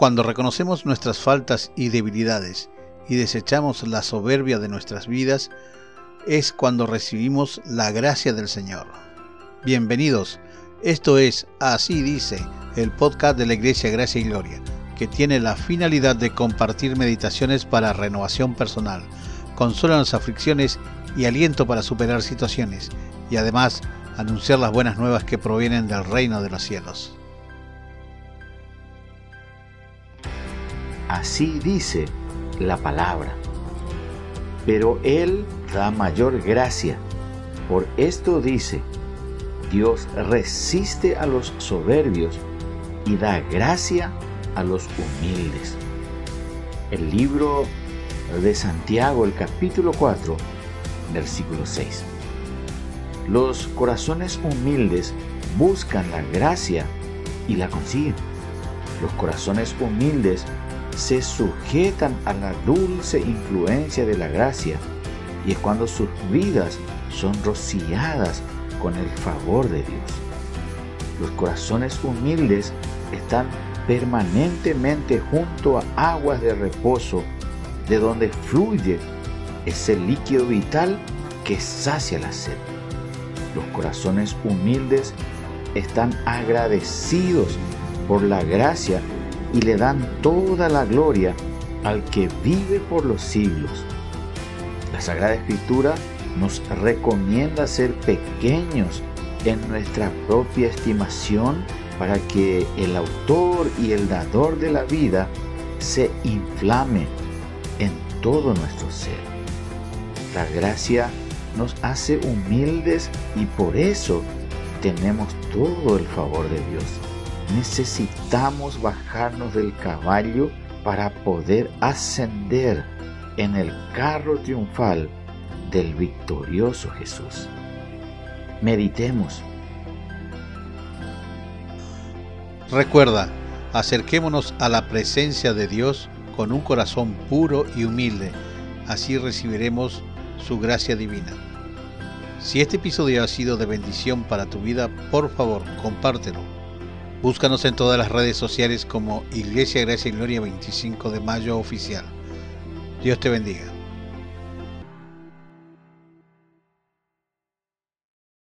Cuando reconocemos nuestras faltas y debilidades y desechamos la soberbia de nuestras vidas, es cuando recibimos la gracia del Señor. Bienvenidos, esto es Así dice, el podcast de la Iglesia Gracia y Gloria, que tiene la finalidad de compartir meditaciones para renovación personal, consuelo en las aflicciones y aliento para superar situaciones, y además anunciar las buenas nuevas que provienen del reino de los cielos. Así dice la palabra. Pero Él da mayor gracia. Por esto dice, Dios resiste a los soberbios y da gracia a los humildes. El libro de Santiago, el capítulo 4, versículo 6. Los corazones humildes buscan la gracia y la consiguen. Los corazones humildes se sujetan a la dulce influencia de la gracia y es cuando sus vidas son rociadas con el favor de Dios. Los corazones humildes están permanentemente junto a aguas de reposo de donde fluye ese líquido vital que sacia la sed. Los corazones humildes están agradecidos por la gracia y le dan toda la gloria al que vive por los siglos. La Sagrada Escritura nos recomienda ser pequeños en nuestra propia estimación para que el autor y el dador de la vida se inflame en todo nuestro ser. La gracia nos hace humildes y por eso tenemos todo el favor de Dios necesitamos bajarnos del caballo para poder ascender en el carro triunfal del victorioso Jesús. Meditemos. Recuerda, acerquémonos a la presencia de Dios con un corazón puro y humilde, así recibiremos su gracia divina. Si este episodio ha sido de bendición para tu vida, por favor, compártelo Búscanos en todas las redes sociales como Iglesia Gracia y Gloria 25 de Mayo Oficial. Dios te bendiga.